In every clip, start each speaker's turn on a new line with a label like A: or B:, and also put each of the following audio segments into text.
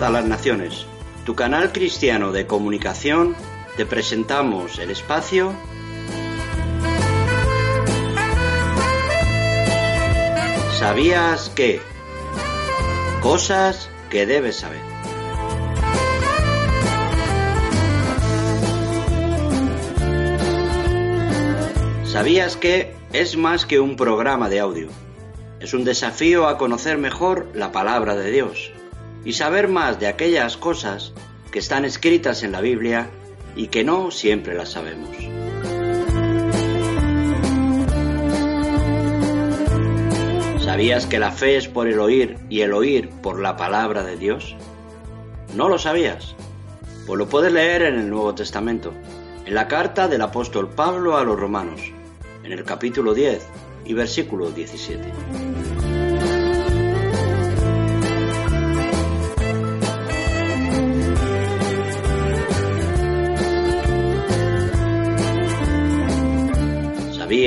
A: A las Naciones, tu canal cristiano de comunicación, te presentamos el espacio ¿Sabías qué? Cosas que debes saber. ¿Sabías que es más que un programa de audio? Es un desafío a conocer mejor la palabra de Dios y saber más de aquellas cosas que están escritas en la Biblia y que no siempre las sabemos. ¿Sabías que la fe es por el oír y el oír por la palabra de Dios? ¿No lo sabías? Pues lo puedes leer en el Nuevo Testamento, en la carta del apóstol Pablo a los romanos, en el capítulo 10 y versículo 17.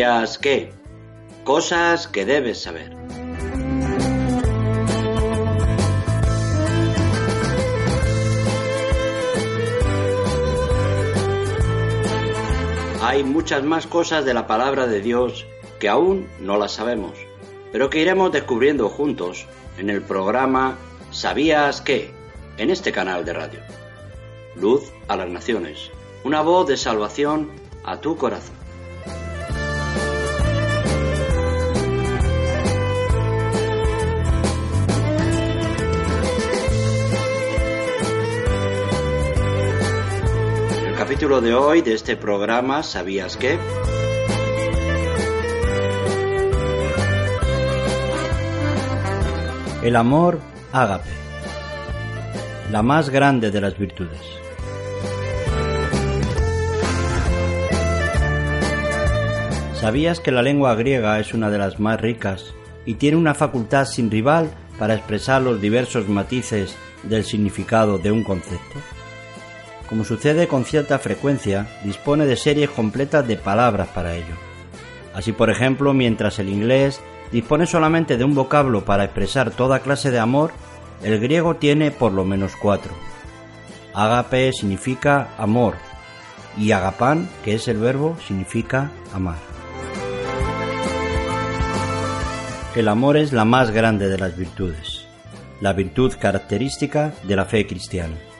A: ¿Sabías qué? Cosas que debes saber. Hay muchas más cosas de la palabra de Dios que aún no las sabemos, pero que iremos descubriendo juntos en el programa ¿Sabías qué? en este canal de radio. Luz a las Naciones, una voz de salvación a tu corazón. Capítulo de hoy de este programa ¿Sabías qué?
B: El amor ágape, la más grande de las virtudes. ¿Sabías que la lengua griega es una de las más ricas y tiene una facultad sin rival para expresar los diversos matices del significado de un concepto? Como sucede con cierta frecuencia, dispone de series completas de palabras para ello. Así, por ejemplo, mientras el inglés dispone solamente de un vocablo para expresar toda clase de amor, el griego tiene por lo menos cuatro. Agape significa amor y agapán, que es el verbo, significa amar. El amor es la más grande de las virtudes, la virtud característica de la fe cristiana.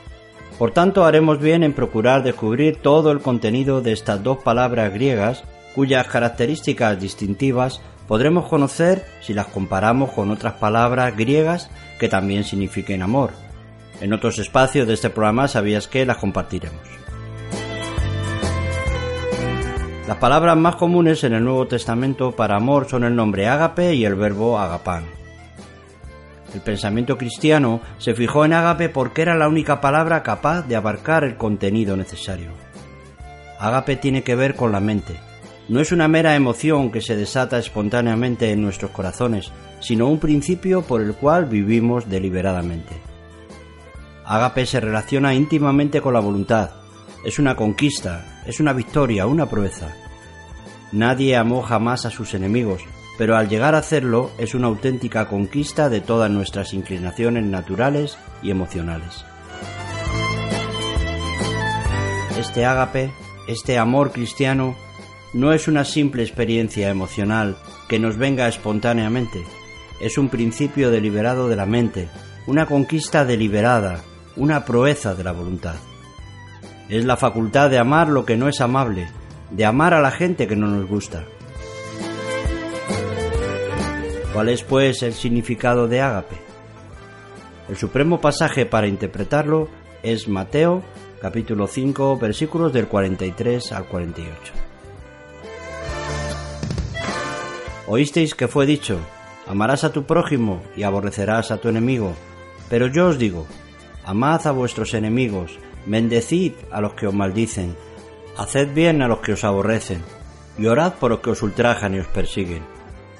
B: Por tanto, haremos bien en procurar descubrir todo el contenido de estas dos palabras griegas cuyas características distintivas podremos conocer si las comparamos con otras palabras griegas que también signifiquen amor. En otros espacios de este programa sabías que las compartiremos. Las palabras más comunes en el Nuevo Testamento para amor son el nombre ágape y el verbo agapán. El pensamiento cristiano se fijó en ágape porque era la única palabra capaz de abarcar el contenido necesario. Ágape tiene que ver con la mente. No es una mera emoción que se desata espontáneamente en nuestros corazones, sino un principio por el cual vivimos deliberadamente. Ágape se relaciona íntimamente con la voluntad. Es una conquista, es una victoria, una proeza. Nadie amó jamás a sus enemigos, pero al llegar a hacerlo es una auténtica conquista de todas nuestras inclinaciones naturales y emocionales. Este ágape, este amor cristiano, no es una simple experiencia emocional que nos venga espontáneamente, es un principio deliberado de la mente, una conquista deliberada, una proeza de la voluntad. Es la facultad de amar lo que no es amable, de amar a la gente que no nos gusta, ¿Cuál es, pues, el significado de ágape? El supremo pasaje para interpretarlo es Mateo capítulo 5 versículos del 43 al 48. Oísteis que fue dicho, amarás a tu prójimo y aborrecerás a tu enemigo. Pero yo os digo, amad a vuestros enemigos, bendecid a los que os maldicen, haced bien a los que os aborrecen, y orad por los que os ultrajan y os persiguen,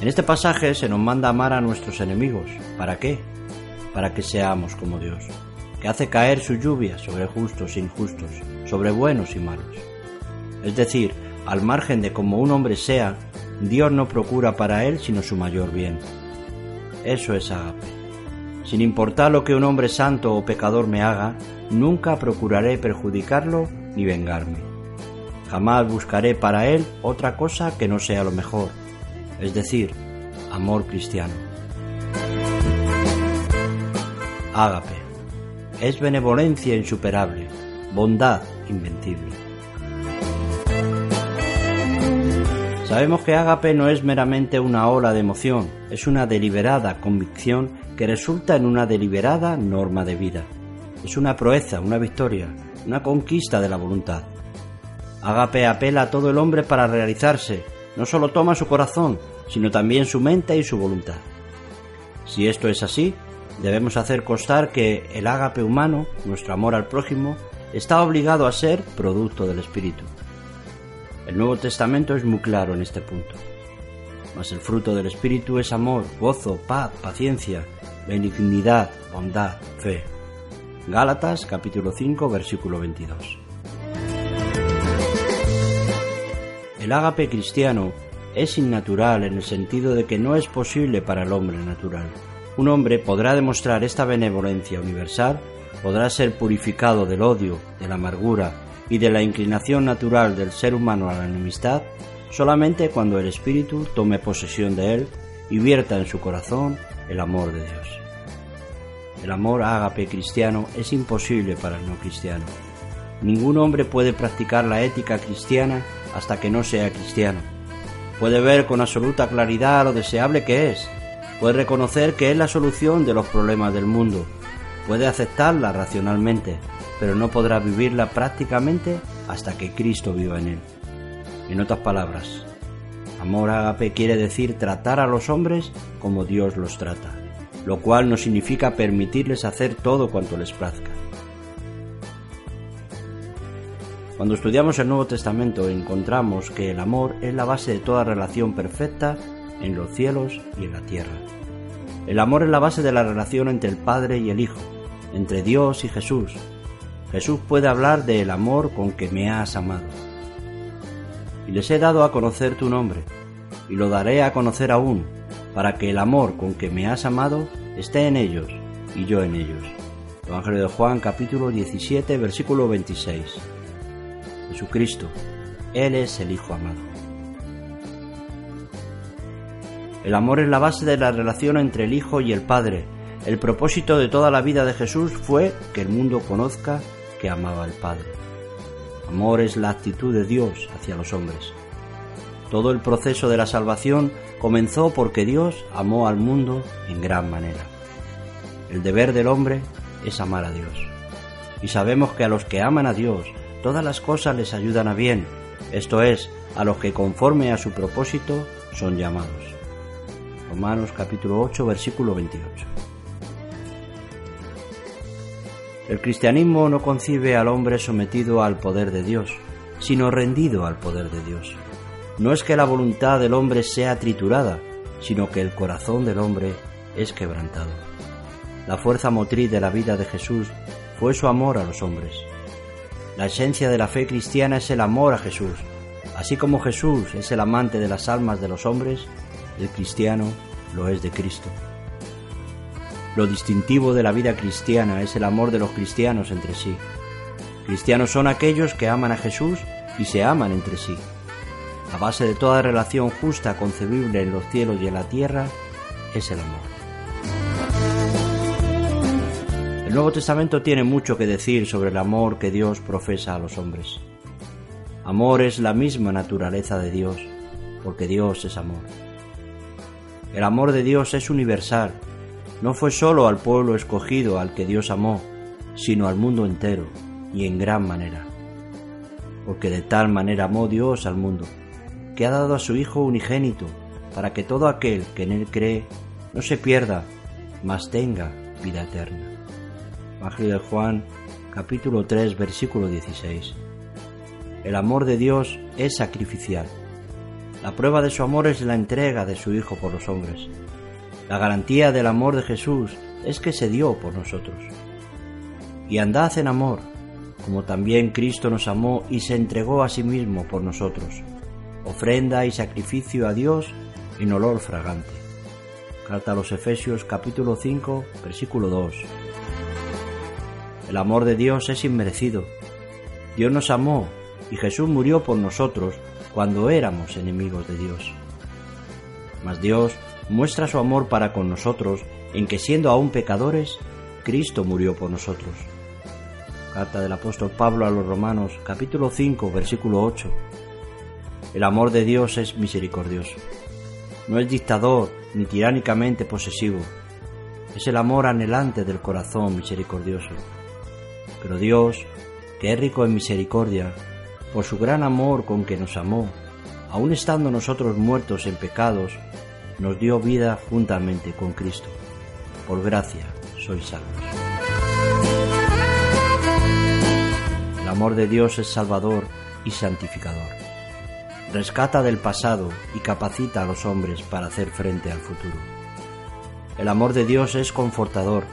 B: En este pasaje se nos manda amar a nuestros enemigos. ¿Para qué? Para que seamos como Dios, que hace caer su lluvia sobre justos e injustos, sobre buenos y malos. Es decir, al margen de como un hombre sea, Dios no procura para él sino su mayor bien. Eso es agape. Sin importar lo que un hombre santo o pecador me haga, nunca procuraré perjudicarlo ni vengarme. Jamás buscaré para él otra cosa que no sea lo mejor, es decir, amor cristiano. Ágape es benevolencia insuperable, bondad invencible. Sabemos que ágape no es meramente una ola de emoción, es una deliberada convicción que resulta en una deliberada norma de vida. Es una proeza, una victoria, una conquista de la voluntad. Ágape apela a todo el hombre para realizarse, no solo toma su corazón, sino también su mente y su voluntad. Si esto es así, debemos hacer constar que el ágape humano, nuestro amor al prójimo, está obligado a ser producto del Espíritu. El Nuevo Testamento es muy claro en este punto. Mas el fruto del Espíritu es amor, gozo, paz, paciencia, benignidad, bondad, fe. Gálatas capítulo 5 versículo 22. El ágape cristiano es innatural en el sentido de que no es posible para el hombre natural. Un hombre podrá demostrar esta benevolencia universal, podrá ser purificado del odio, de la amargura y de la inclinación natural del ser humano a la enemistad solamente cuando el Espíritu tome posesión de él y vierta en su corazón el amor de Dios. El amor ágape cristiano es imposible para el no cristiano. Ningún hombre puede practicar la ética cristiana hasta que no sea cristiano. Puede ver con absoluta claridad lo deseable que es. Puede reconocer que es la solución de los problemas del mundo. Puede aceptarla racionalmente, pero no podrá vivirla prácticamente hasta que Cristo viva en él. En otras palabras, amor ágape quiere decir tratar a los hombres como Dios los trata, lo cual no significa permitirles hacer todo cuanto les plazca. Cuando estudiamos el Nuevo Testamento encontramos que el amor es la base de toda relación perfecta en los cielos y en la tierra. El amor es la base de la relación entre el Padre y el Hijo, entre Dios y Jesús. Jesús puede hablar del amor con que me has amado. Y les he dado a conocer tu nombre, y lo daré a conocer aún, para que el amor con que me has amado esté en ellos y yo en ellos. Evangelio de Juan capítulo 17 versículo 26. Jesucristo. Él es el Hijo amado. El amor es la base de la relación entre el Hijo y el Padre. El propósito de toda la vida de Jesús fue que el mundo conozca que amaba al Padre. Amor es la actitud de Dios hacia los hombres. Todo el proceso de la salvación comenzó porque Dios amó al mundo en gran manera. El deber del hombre es amar a Dios. Y sabemos que a los que aman a Dios, todas las cosas les ayudan a bien, esto es, a los que conforme a su propósito son llamados. Romanos capítulo 8 versículo 28. El cristianismo no concibe al hombre sometido al poder de Dios, sino rendido al poder de Dios. No es que la voluntad del hombre sea triturada, sino que el corazón del hombre es quebrantado. La fuerza motriz de la vida de Jesús fue su amor a los hombres. La esencia de la fe cristiana es el amor a Jesús. Así como Jesús es el amante de las almas de los hombres, el cristiano lo es de Cristo. Lo distintivo de la vida cristiana es el amor de los cristianos entre sí. Cristianos son aquellos que aman a Jesús y se aman entre sí. La base de toda relación justa concebible en los cielos y en la tierra es el amor. El Nuevo Testamento tiene mucho que decir sobre el amor que Dios profesa a los hombres. Amor es la misma naturaleza de Dios, porque Dios es amor. El amor de Dios es universal, no fue solo al pueblo escogido al que Dios amó, sino al mundo entero, y en gran manera. Porque de tal manera amó Dios al mundo, que ha dado a su Hijo unigénito, para que todo aquel que en él cree no se pierda, mas tenga vida eterna. Evangelio de Juan, capítulo 3, versículo 16. El amor de Dios es sacrificial. La prueba de su amor es la entrega de su Hijo por los hombres. La garantía del amor de Jesús es que se dio por nosotros. Y andad en amor, como también Cristo nos amó y se entregó a sí mismo por nosotros, ofrenda y sacrificio a Dios en olor fragante. Carta a los Efesios capítulo 5 versículo 2. El amor de Dios es inmerecido. Dios nos amó y Jesús murió por nosotros cuando éramos enemigos de Dios. Mas Dios muestra su amor para con nosotros en que siendo aún pecadores, Cristo murió por nosotros. Carta del apóstol Pablo a los Romanos capítulo 5 versículo 8. El amor de Dios es misericordioso. No es dictador ni tiránicamente posesivo. Es el amor anhelante del corazón misericordioso. Pero Dios, que es rico en misericordia, por su gran amor con que nos amó, aun estando nosotros muertos en pecados, nos dio vida juntamente con Cristo. Por gracia sois salvos. El amor de Dios es salvador y santificador. Rescata del pasado y capacita a los hombres para hacer frente al futuro. El amor de Dios es confortador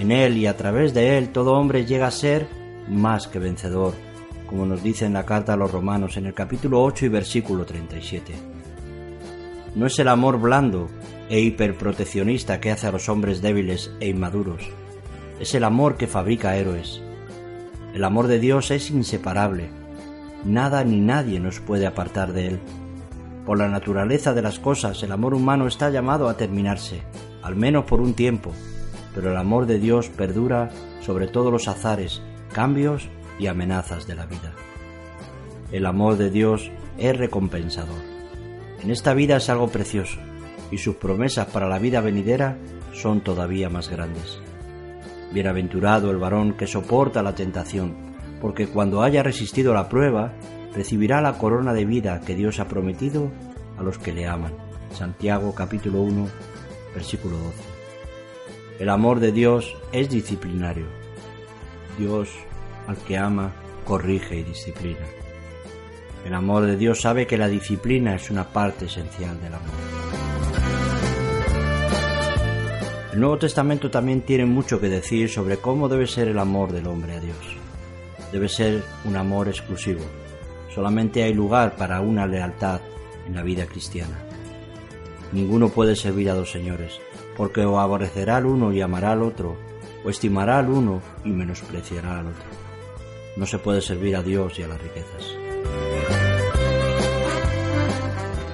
B: en Él y a través de Él todo hombre llega a ser más que vencedor, como nos dice en la carta a los romanos en el capítulo 8 y versículo 37. No es el amor blando e hiperproteccionista que hace a los hombres débiles e inmaduros, es el amor que fabrica héroes. El amor de Dios es inseparable, nada ni nadie nos puede apartar de Él. Por la naturaleza de las cosas, el amor humano está llamado a terminarse, al menos por un tiempo, pero el amor de Dios perdura sobre todos los azares, cambios y amenazas de la vida. El amor de Dios es recompensador. En esta vida es algo precioso y sus promesas para la vida venidera son todavía más grandes. Bienaventurado el varón que soporta la tentación, porque cuando haya resistido la prueba, recibirá la corona de vida que Dios ha prometido a los que le aman. Santiago capítulo 1, versículo 12. El amor de Dios es disciplinario. Dios al que ama corrige y disciplina. El amor de Dios sabe que la disciplina es una parte esencial del amor. El Nuevo Testamento también tiene mucho que decir sobre cómo debe ser el amor del hombre a Dios. Debe ser un amor exclusivo. Solamente hay lugar para una lealtad en la vida cristiana. Ninguno puede servir a dos señores, porque o aborrecerá al uno y amará al otro, o estimará al uno y menospreciará al otro. No se puede servir a Dios y a las riquezas.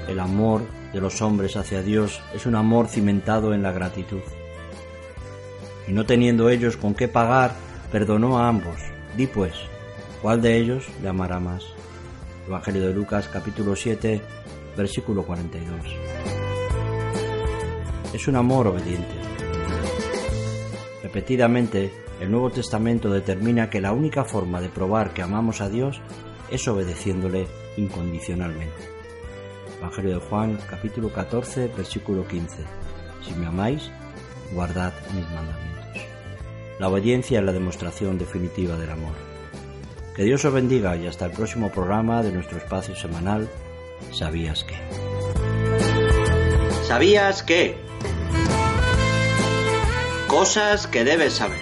B: El amor de los hombres hacia Dios es un amor cimentado en la gratitud. Y no teniendo ellos con qué pagar, perdonó a ambos. Di pues, ¿cuál de ellos le amará más? Evangelio de Lucas capítulo 7, versículo 42 es un amor obediente. Repetidamente, el Nuevo Testamento determina que la única forma de probar que amamos a Dios es obedeciéndole incondicionalmente. Evangelio de Juan, capítulo 14, versículo 15. Si me amáis, guardad mis mandamientos. La obediencia es la demostración definitiva del amor. Que Dios os bendiga y hasta el próximo programa de nuestro espacio semanal, ¿Sabías qué?
A: ¿Sabías qué? Cosas que debes saber.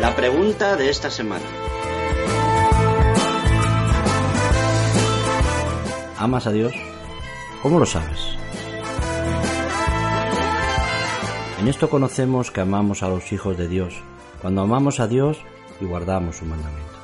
A: La pregunta de esta semana.
C: ¿Amas a Dios? ¿Cómo lo sabes? En esto conocemos que amamos a los hijos de Dios, cuando amamos a Dios y guardamos sus mandamientos.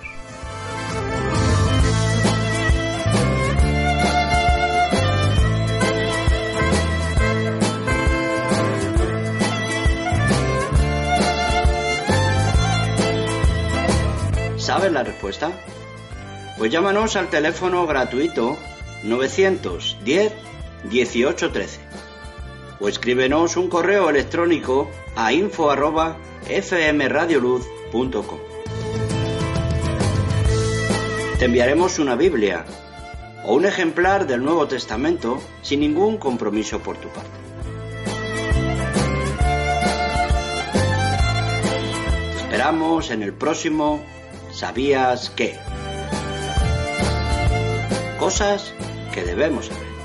B: Pues llámanos al teléfono gratuito 910 1813 o escríbenos un correo electrónico a info@fmradioluz.com. Te enviaremos una Biblia o un ejemplar del Nuevo Testamento sin ningún compromiso por tu parte. Te esperamos en el próximo ¿Sabías qué? Cosas que debemos saber.